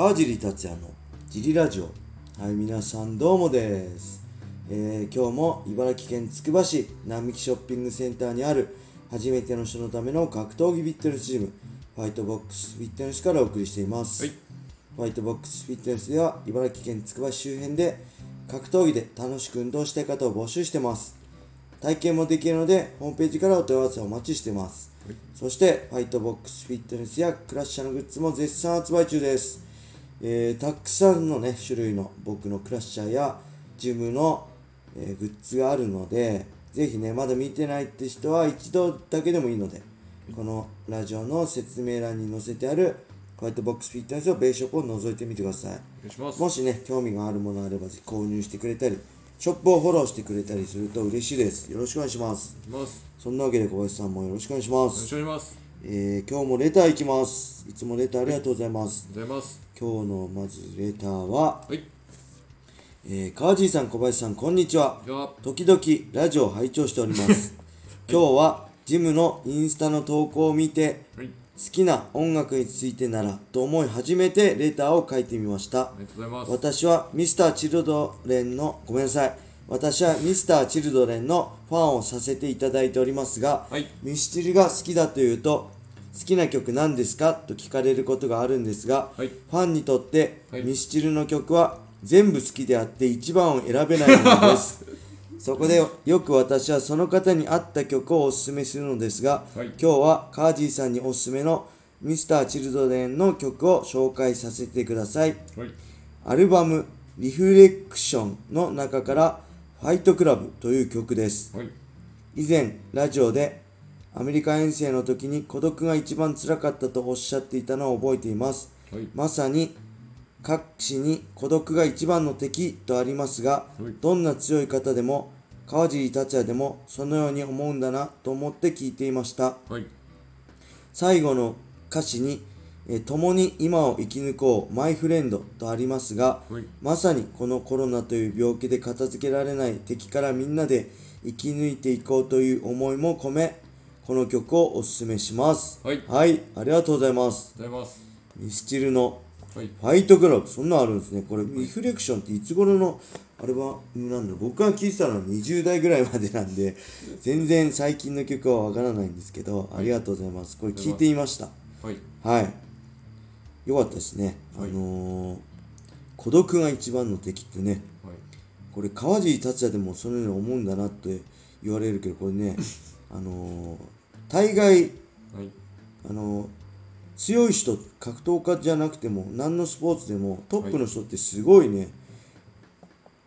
川尻達也のジリラジオ。はい皆さんどうもです、えー今日も茨城県つくば市並木ショッピングセンターにある初めての人のための格闘技フィットネスジムファイトボックスフィットネスからお送りしています、はい。ファイトボックスフィットネスでは茨城県つくば市周辺で格闘技で楽しく運動したい方を募集してます。体験もできるのでホームページからお問い合わせをお待ちしてます、そしてファイトボックスフィットネスやクラッシャーのグッズも絶賛発売中です、えーたくさんのね種類の僕のクラッシャーやジムの、えーグッズがあるのでぜひねまだ見てないって人は一度だけでもいいのでこのラジオの説明欄に載せてあるホワイトボックスフィットネスのベーショップを覗いてみてくださいお願いしますもしね、興味があるものあればぜひ購入してくれたり、ショップをフォローしてくれたりすると嬉しいです。よろしくお願いします。お願いしますそんなわけで小林さんもよろしくお願いします。よろしくお願いしますえー、今日もレターいきます。いつもレターありがとうございます。ありがとうございます今日のまずレターは、はい。えー、川尻さん、小林さん、こんにちは。時々ラジオを拝聴しております。今日はジムのインスタの投稿を見て、はい。好きな音楽についてならと思い初めてレターを書いてみました。私はミスター・チルドレンのごめんなさい。私はミスター・チルドレンのファンをさせていただいておりますが、はい。ミスチルが好きだというと好きな曲何ですか？と聞かれることがあるんですが、はい。ファンにとって、はい。ミスチルの曲は全部好きであって一番を選べないのです。そこでよく私はその方に合った曲をおすすめするのですが、はい。今日はカージーさんにおすすめのミスター・チルドレンの曲を紹介させてください。はい。アルバム「リフレクション」の中から「ファイトクラブ」という曲です。はい。以前ラジオでアメリカ遠征の時に孤独が一番辛かったとおっしゃっていたのを覚えています。はい。まさに各詩に孤独が一番の敵とありますがはい。どんな強い方でも川尻達也でもそのように思うんだなと思って聞いていました。はい。最後の歌詞にえー共に今を生き抜こうマイフレンドとありますが、はい。まさにこのコロナという病気で片付けられない敵からみんなで生き抜いていこうという思いも込めこの曲をおすすめします。はい。はい、ありがとうございます。ございます。ミスチルのはい。ファイトクラブ。そんなんあるんですね。これリフレクションっていつ頃のアルバムなんだ僕が聴いてたのは20代ぐらいまでなんで全然最近の曲はわからないんですけどありがとうございます。これ聞いてみました。はい。はい。よかったですね。はい。あのー孤独が一番の敵ってね、はい。これ川尻達也でもそのように思うんだなって言われるけど、これね、あのー大概、はい。あのー強い人、格闘家じゃなくても、何のスポーツでも、トップの人ってすごいね、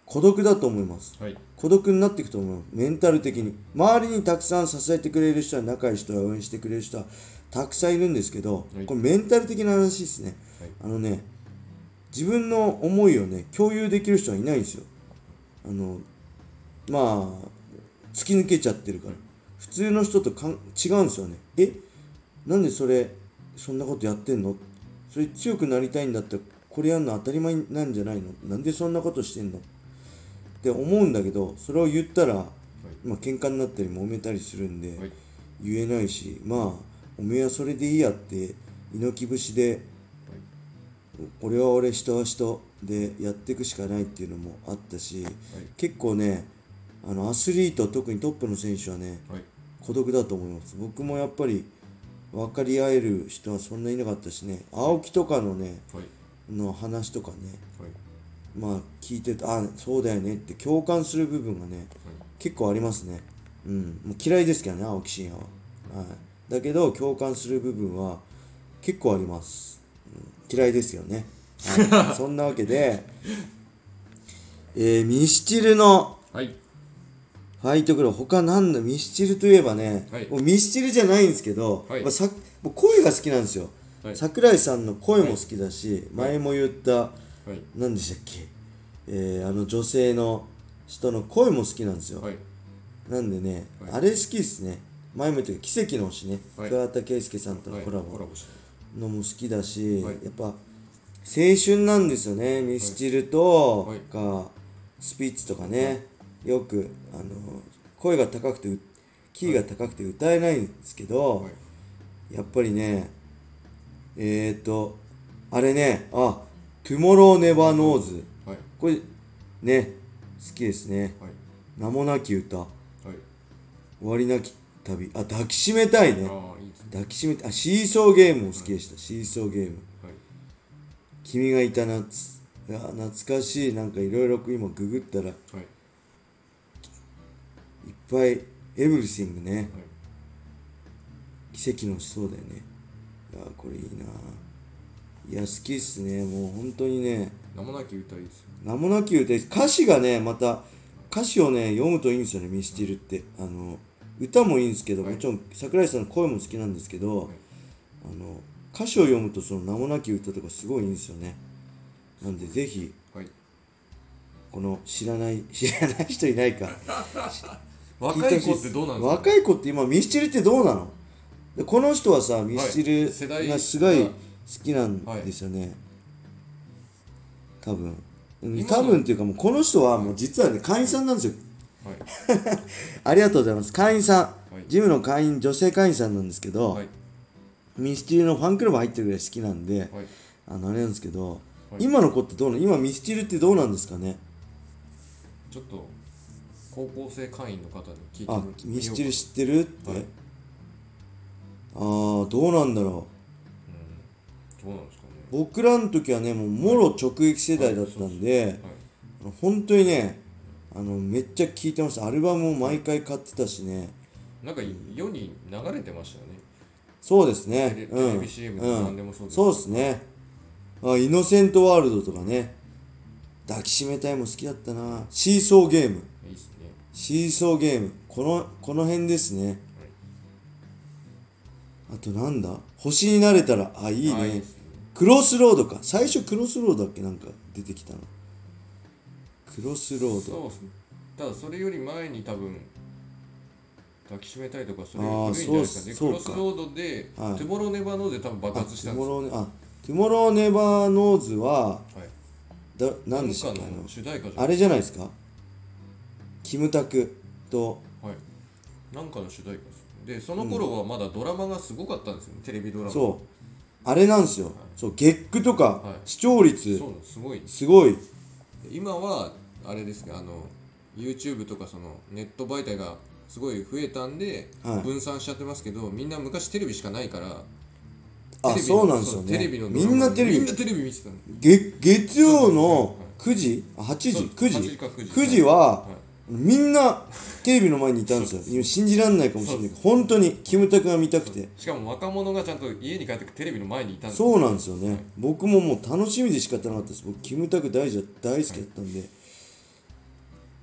孤独だと思います。はい。孤独になっていくと思う。メンタル的に。周りにたくさん支えてくれる人は仲いい人は応援してくれる人はたくさんいるんですけど、はい。これメンタル的な話ですね、はい。あのね自分の思いをね共有できる人はいないんですよ。あのまあ突き抜けちゃってるから普通の人とかん違うんですよね。えなんでそれそんなことやってんの？それ強くなりたいんだったらこれやるの当たり前なんじゃないの？なんでそんなことしてんの？って思うんだけどそれを言ったら、まあ喧嘩になったり揉めたりするんで、はい。言えないしまあおめえはそれでいいやって猪木節で俺は俺人は人でやっていくしかないっていうのもあったし、結構ねあのアスリート特にトップの選手はねはい孤独だと思います。僕もやっぱり分かり合える人はそんないなかったしね。青木とかのねはい。の話とかねはい。まあ聞いててあそうだよねって共感する部分がね結構ありますね。うん。もう嫌いですけどね青木真也は、はい、だけど共感する部分は結構あります、うん、嫌いですよね、はい、そんなわけでえー、ミスチルのはいファイトクラブ他なんだミスチルといえばね、はい。もうミスチルじゃないんですけど、はい。まあ、さもう声が好きなんですよ、はい。桜井さんの声も好きだし、前も言ったはい。何でしたっけ、えー、あの女性の人の声も好きなんですよ、はい。なんでね、はい。あれ好きですね。前も言ったけど奇跡の星ね、はい。桑田佳祐さんとのはい。コラボ。のも好きだし、はい。やっぱ青春なんですよねミスチルとはい。かスピッツとかね、よくあの声が高くてうキーが高くて歌えないんですけど、はい。やっぱりねえー、とあれねあ Tomorrow never knows はい。これね好きですね。はい。名もなき歌。はい。終わりなき旅。あ抱きしめたいね。ね。抱きしめたあシーソーゲームも好きでした、シーソーゲーム。はい。君がいた夏いや懐かしい。なんかいろいろ今ググったらいいぱいエブリシングね。はい。奇跡のそうだよね。いやこれいいな。いや好きっすね。もう本当にね。名もなき歌いいですよ名もなき歌い歌詞がねまた歌詞をね読むといいんですよねミスチルって。あの歌もいいんですけど、はい。もちろん桜井さんの声も好きなんですけど、はい。あの歌詞を読むとその名もなき歌とかすごいいいんですよね。なんでぜひはい。この知らない知らない人いないか 若い子ってどうなんですか若い子って今ミスチルってどうなの？でこの人はさミスチルがすごいが好きなんですよね、多分。うん今の多分っていうかもうこの人はもう実はね会員さんなんですよ。はい。ありがとうございます。会員さん、はい。ジムの会員女性会員さんなんですけど、はい。ミスチルのファンクラブ入ってるぐらい好きなんで、はい。あのあれなんですけど、はい。今の子ってどうなの？今ミスチルってどうなんですかね？ちょっと高校生会員の方に聞いてあみようか。ミスチル知ってるって、はいああどうなんだろう。どうなんですかね。僕らの時はねもうもろ直撃世代だったんで、はい。あの本当にねあのめっちゃ聴いてました。アルバムも毎回買ってたしね。なんか世に流れてましたよね。そうですね。テレうレビ CM とか何でもそうですそうですね。あイノセントワールドとかね。抱きしめたいも好きだったな。シーソーゲームシーソーゲーム。このこの辺ですね。あとなんだ？星になれたらあいいいいね。 CROSS ROAD か。最初 CROSS ROAD だっけなんか出てきたの。 CROSS ROAD。そうっすね。ただそれより前に多分抱きしめたいとかそれあー古いんじゃないですかね。そう CROSS ROAD で、はい。 Tomorrow never knows で多分爆発したんですよ。トゥモローネあ Tomorrow never knows ははい。だ何でしたっけ？あ主題歌じゃあれじゃないですか？キムタクと。はい。なんかの主題歌です。でその頃はまだドラマがすごかったんですよね、テレビドラマ。そう。あれなんですよ、そう月9とか、はい。視聴率。そうす。ごい。すごい。今はあれですね。あの YouTube とかそのネット媒体がすごい増えたんで、はい。分散しちゃってますけどみんな昔テレビしかないからあテレビのそうなんですよね。テレビのドみラマ。んなテレビ。みんなテレビ見てたの。月月曜のそう9時？あ8時？そう9時？8時か9時。9時は、はいみんなテレビの前にいたんですよ。今信じられないかもしれない。けど本当にキムタクが見たくて。しかも若者がちゃんと家に帰ってテレビの前にいたんですよ。そうなんですよね、僕ももう楽しみで仕方なかったです。僕キムタク大大好きだったんで、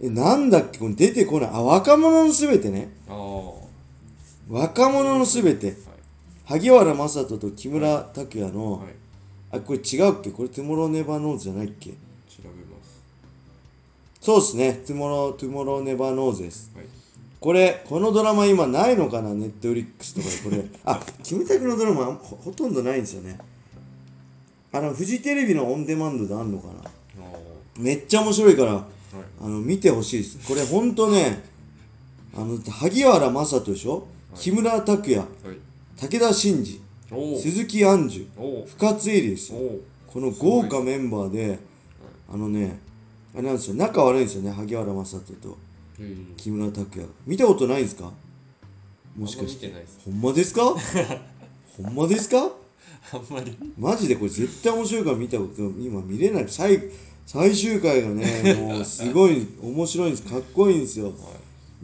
えなんだっけ？これ出てこない。あ若者のすべてね。若者のすべてい。萩原正人と木村拓哉の、はい。あこれ違うっけ？これ Tomorrow never knows じゃないっけ？そうですね。 Tomorrow Tomorrow never knows です。はい。これこのドラマ今ないのかな？ Netflix とかでこれ。あキムタクのドラマほほとんどないんですよね。あのフジテレビのオンデマンドであんのかな？めっちゃ面白いからはい。あの見てほしいです。これほんとねあの萩原正人でしょ、木村拓哉はい。武田真治鈴木杏樹深津絵里ですよ。この豪華メンバーであのねあれなんですよ仲悪いんですよね萩原正人と。ええ木村拓哉見たことないんですか？もしかして。あんま見てないです。ほんまですか？ほんまですか？あんまり。マジでこれ絶対面白いから見たこと今見れない。最最終回がねもうすごい面白いんです。かっこいいんですよ。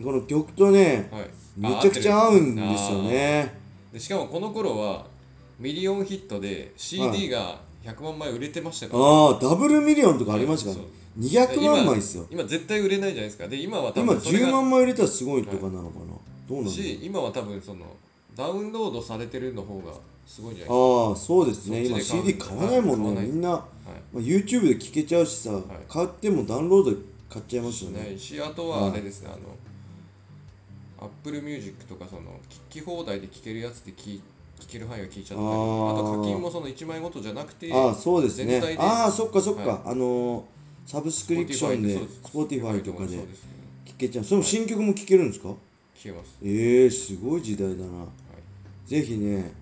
この曲とねはい。めちゃくちゃ合うんですよあねでしかもこの頃はミリオンヒットで CD が100万枚売れてましたから、ああダブルミリオンとかありましたから、はい200万枚ですよ。今今絶対売れないじゃないですか。で今は多今10分それが万枚売れたらすごいとかなのかな、どうなんだろう。し今は多分そのダウンロードされてるの方がすごいんじゃないですか。ああそうですね。今そっちで買う CD 買わないもん買わないねみんな、はい。まあ、YouTube で聴けちゃうしさ、買ってもダウンロードで買っちゃいますよね。ないしあとはあれですね、あの Apple Music とかその聞き放題で聴けるやつで聞聞ける範囲が聞いちゃったりああーと課金もその1枚ごとじゃなくてああそうですね。で。ああそっかそっか、はい。あのーサブスクリプションで Spotify とかで聴けちゃう。その新曲も聴けるんですか、聞けます。ええー、すごい時代だな。はい。ぜひね。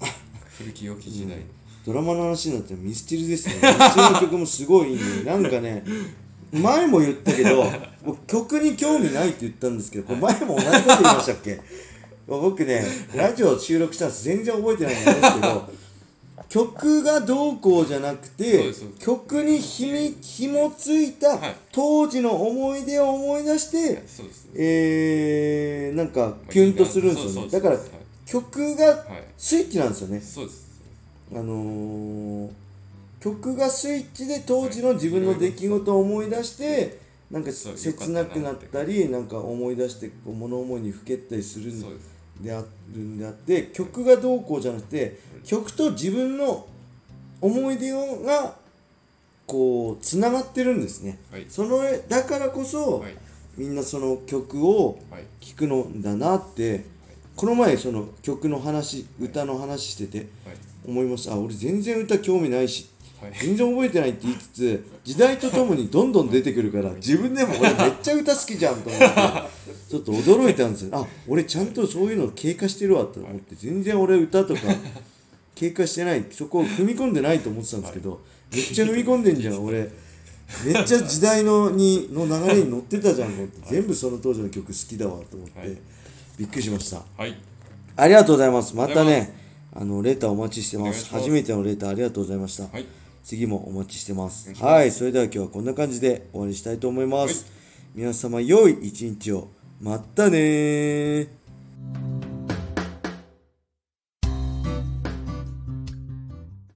はい。古き良き時代。のドラマの話になったらミスチルですね。ミスチルの曲もすごいいいんで なんかね前も言ったけど僕曲に興味ないって言ったんですけどこれ前も同じこと言いましたっけ？僕ねラジオ収録したんです全然覚えてないんですけど曲がどうこうじゃなくて曲にひみ紐ついたはい。当時の思い出を思い出して、そうです。えー、なんかキュンとするんですよね。だからはい。曲がはいスイッチなんですよね。そうです。あのー、曲がスイッチで当時の自分の出来事を思い出してなんか切なくなったりなんか思い出してこう物思いにふけったりするんですであるんであって曲がどうこうじゃなくて曲と自分の思い出がこうつながってるんですね、はい。そのだからこそ、はい。みんなその曲をはい。聴くのだなってこの前その曲の話歌の話しててはい。思いました。あ俺全然歌興味ないしはい全然覚えてないって言いつつ時代とともにどんどん出てくるから自分でも俺めっちゃ歌好きじゃんと思ってちょっと驚いたんですよ。あ俺ちゃんとそういうの経過してるわと思って全然俺歌とか経過してないそこを踏み込んでないと思ってたんですけどめっちゃ踏み込んでんじゃん俺。めっちゃ時代のにの流れに乗ってたじゃんと思って全部その当時の曲好きだわと思って、はい。びっくりしました。はい。ありがとうございます。またねあのレターお待ちしてます。初めてのレターありがとうございました、はい次もお待ちしてます。ます。はいそれでは今日はこんな感じで終わりにしたいと思います、皆様良い一日を。またねー